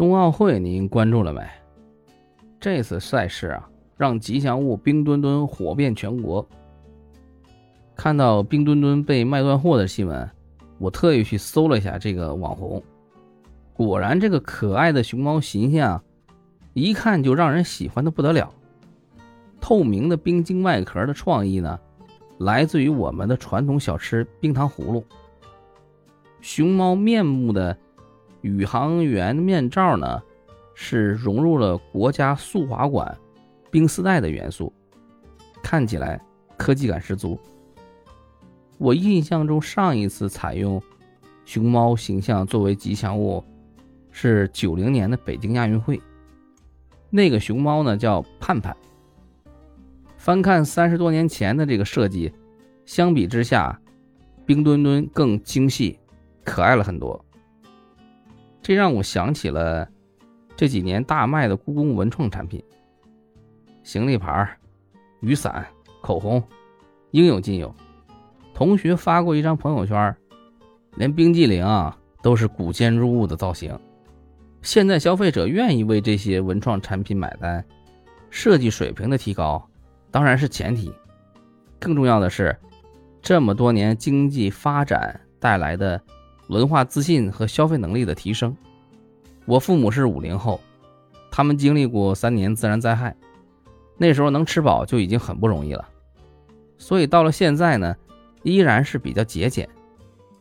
冬奥会您关注了没？这次赛事啊，让吉祥物冰墩墩火遍全国。看到冰墩墩被卖断货的新闻，我特意去搜了一下这个网红，果然这个可爱的熊猫形象，一看就让人喜欢的不得了。透明的冰晶外壳的创意呢，来自于我们的传统小吃冰糖葫芦。熊猫面目的。宇航员面罩呢，是融入了国家速滑馆冰丝带的元素，看起来科技感十足。我印象中上一次采用熊猫形象作为吉祥物，是九零年的北京亚运会。那个熊猫呢叫盼盼。翻看三十多年前的这个设计，相比之下，冰墩墩更精细、可爱了很多。这让我想起了这几年大卖的故宫文创产品，行李牌、雨伞、口红，应有尽有。同学发过一张朋友圈，连冰激凌啊都是古建筑物的造型。现在消费者愿意为这些文创产品买单，设计水平的提高当然是前提，更重要的是这么多年经济发展带来的。文化自信和消费能力的提升。我父母是五零后，他们经历过三年自然灾害，那时候能吃饱就已经很不容易了。所以到了现在呢，依然是比较节俭。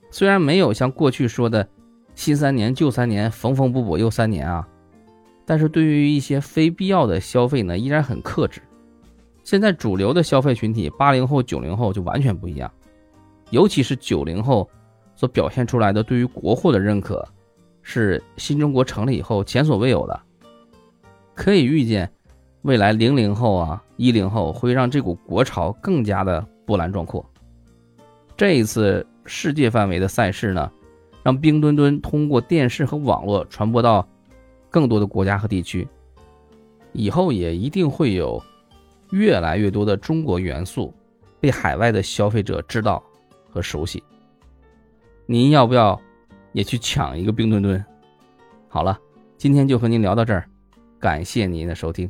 虽然没有像过去说的“新三年旧三年，缝缝补补又三年”啊，但是对于一些非必要的消费呢，依然很克制。现在主流的消费群体八零后、九零后就完全不一样，尤其是九零后。所表现出来的对于国货的认可，是新中国成立以后前所未有的。可以预见，未来零零后啊、一零后会让这股国潮更加的波澜壮阔。这一次世界范围的赛事呢，让冰墩墩通过电视和网络传播到更多的国家和地区。以后也一定会有越来越多的中国元素被海外的消费者知道和熟悉。您要不要也去抢一个冰墩墩？好了，今天就和您聊到这儿，感谢您的收听。